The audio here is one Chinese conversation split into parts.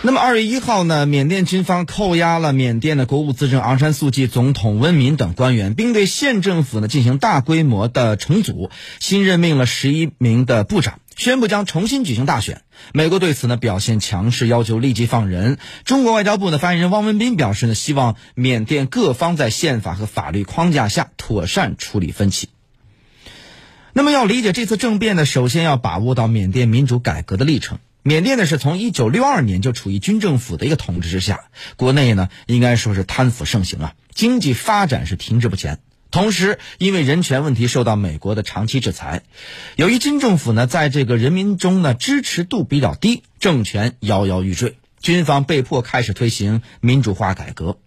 那么二月一号呢，缅甸军方扣押了缅甸的国务资政昂山素季、总统温敏等官员，并对县政府呢进行大规模的重组，新任命了十一名的部长，宣布将重新举行大选。美国对此呢表现强势，要求立即放人。中国外交部的发言人汪文斌表示呢，希望缅甸各方在宪法和法律框架下妥善处理分歧。那么要理解这次政变呢，首先要把握到缅甸民主改革的历程。缅甸呢是从一九六二年就处于军政府的一个统治之下，国内呢应该说是贪腐盛行啊，经济发展是停滞不前。同时，因为人权问题受到美国的长期制裁，由于军政府呢在这个人民中呢支持度比较低，政权摇摇欲坠，军方被迫开始推行民主化改革。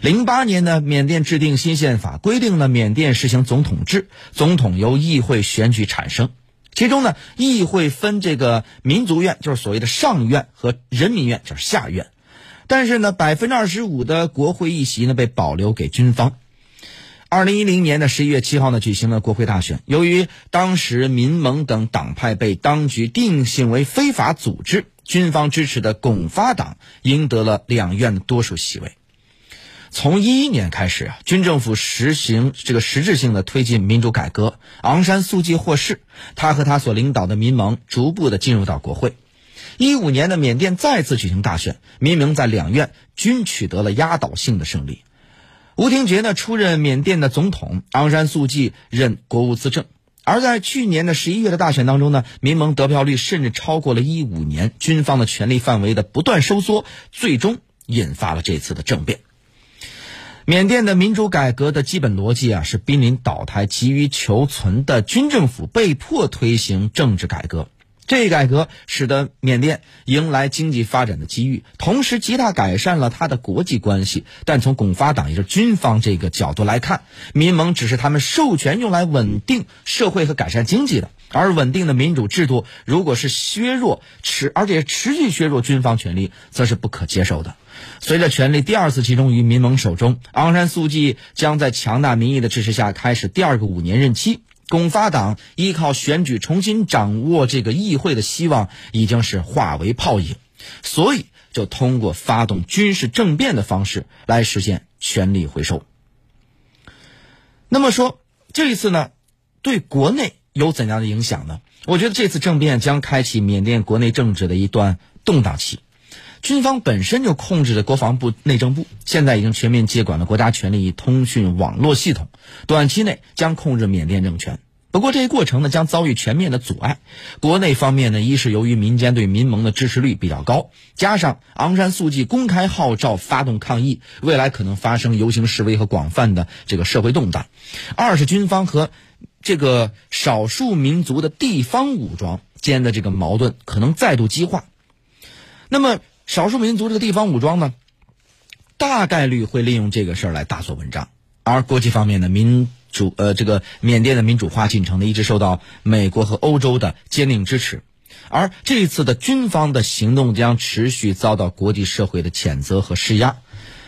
零八年呢，缅甸制定新宪法，规定了缅甸实行总统制，总统由议会选举产生。其中呢，议会分这个民族院，就是所谓的上院和人民院，就是下院。但是呢，百分之二十五的国会议席呢被保留给军方。二零一零年的十一月七号呢，举行了国会大选。由于当时民盟等党派被当局定性为非法组织，军方支持的拱发党赢得了两院的多数席位。从一一年开始啊，军政府实行这个实质性的推进民主改革，昂山素季获释，他和他所领导的民盟逐步的进入到国会。一五年的缅甸再次举行大选，民盟在两院均取得了压倒性的胜利。吴廷觉呢出任缅甸的总统，昂山素季任国务资政。而在去年的十一月的大选当中呢，民盟得票率甚至超过了一五年，军方的权力范围的不断收缩，最终引发了这次的政变。缅甸的民主改革的基本逻辑啊，是濒临倒台、急于求存的军政府被迫推行政治改革。这一改革使得缅甸迎来经济发展的机遇，同时极大改善了他的国际关系。但从巩发党也就是军方这个角度来看，民盟只是他们授权用来稳定社会和改善经济的，而稳定的民主制度如果是削弱持而且持续削弱军方权力，则是不可接受的。随着权力第二次集中于民盟手中，昂山素季将在强大民意的支持下开始第二个五年任期。拱发党依靠选举重新掌握这个议会的希望已经是化为泡影，所以就通过发动军事政变的方式来实现权力回收。那么说这一次呢，对国内有怎样的影响呢？我觉得这次政变将开启缅甸国内政治的一段动荡期。军方本身就控制着国防部、内政部，现在已经全面接管了国家权力通讯网络系统，短期内将控制缅甸政权。不过，这一过程呢将遭遇全面的阻碍。国内方面呢，一是由于民间对民盟的支持率比较高，加上昂山素季公开号召发动抗议，未来可能发生游行示威和广泛的这个社会动荡；二是军方和这个少数民族的地方武装间的这个矛盾可能再度激化。那么，少数民族这个地方武装呢，大概率会利用这个事儿来大做文章。而国际方面呢，民主呃这个缅甸的民主化进程呢，一直受到美国和欧洲的坚定支持。而这一次的军方的行动将持续遭到国际社会的谴责和施压。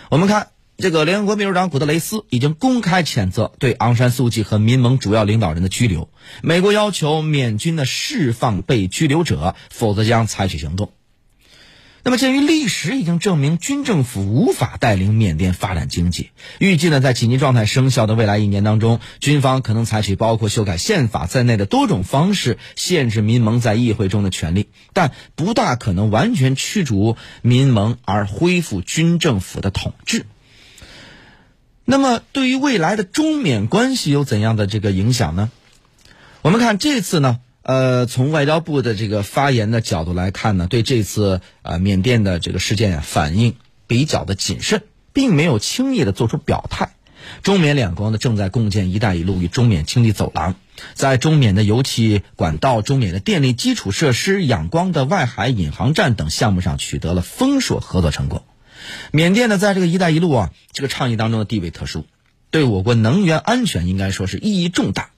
我们看，这个联合国秘书长古特雷斯已经公开谴责对昂山素季和民盟主要领导人的拘留。美国要求缅军的释放被拘留者，否则将采取行动。那么，鉴于历史已经证明军政府无法带领缅甸发展经济，预计呢，在紧急状态生效的未来一年当中，军方可能采取包括修改宪法在内的多种方式，限制民盟在议会中的权利，但不大可能完全驱逐民盟而恢复军政府的统治。那么，对于未来的中缅关系有怎样的这个影响呢？我们看这次呢。呃，从外交部的这个发言的角度来看呢，对这次呃缅甸的这个事件啊，反应比较的谨慎，并没有轻易的做出表态。中缅两国呢正在共建“一带一路”与中缅经济走廊，在中缅的油气管道、中缅的电力基础设施、仰光的外海引航站等项目上取得了丰硕合作成果。缅甸呢，在这个“一带一路”啊这个倡议当中的地位特殊，对我国能源安全应该说是意义重大。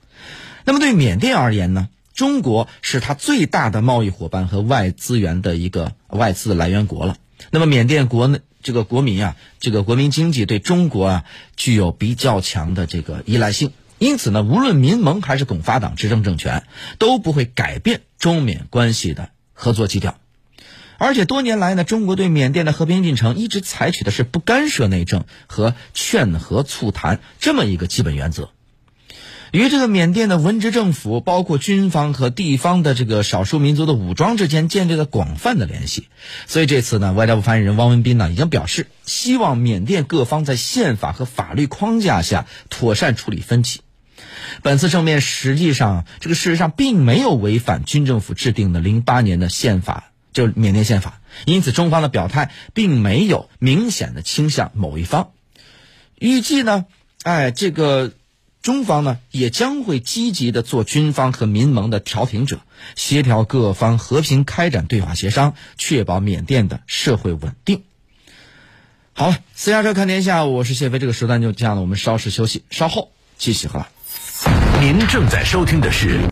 那么对缅甸而言呢？中国是它最大的贸易伙伴和外资源的一个外资来源国了。那么缅甸国内这个国民啊，这个国民经济对中国啊具有比较强的这个依赖性，因此呢，无论民盟还是巩发党执政政权，都不会改变中缅关系的合作基调。而且多年来呢，中国对缅甸的和平进程一直采取的是不干涉内政和劝和促谈这么一个基本原则。与这个缅甸的文职政府，包括军方和地方的这个少数民族的武装之间建立了广泛的联系，所以这次呢，外交部发言人汪文斌呢已经表示，希望缅甸各方在宪法和法律框架下妥善处理分歧。本次政变实际上，这个事实上并没有违反军政府制定的零八年的宪法，就是缅甸宪法，因此中方的表态并没有明显的倾向某一方。预计呢，哎，这个。中方呢也将会积极的做军方和民盟的调停者，协调各方和平开展对话协商，确保缅甸的社会稳定。好了，私家车看天下，我是谢飞，这个时段就这样了，我们稍事休息，稍后继续哈。您正在收听的是。